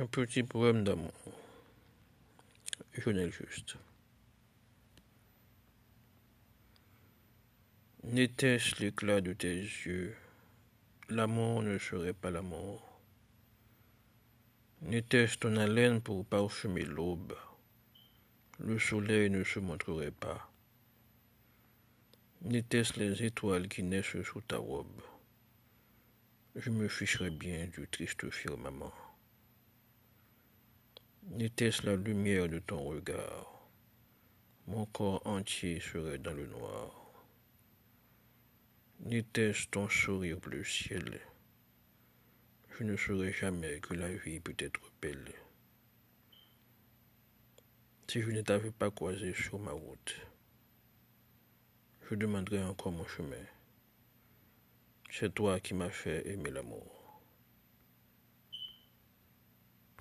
Un petit poème d'amour. Lionel Juste. N'était-ce l'éclat de tes yeux? L'amour ne serait pas l'amour. N'était-ce ton haleine pour parfumer l'aube? Le soleil ne se montrerait pas. N'était-ce les étoiles qui naissent sous ta robe? Je me ficherais bien du triste firmament. N'était-ce la lumière de ton regard? Mon corps entier serait dans le noir. N'était-ce ton sourire bleu ciel? Je ne saurais jamais que la vie peut être belle. Si je ne t'avais pas croisé sur ma route, je demanderais encore mon chemin. C'est toi qui m'as fait aimer l'amour.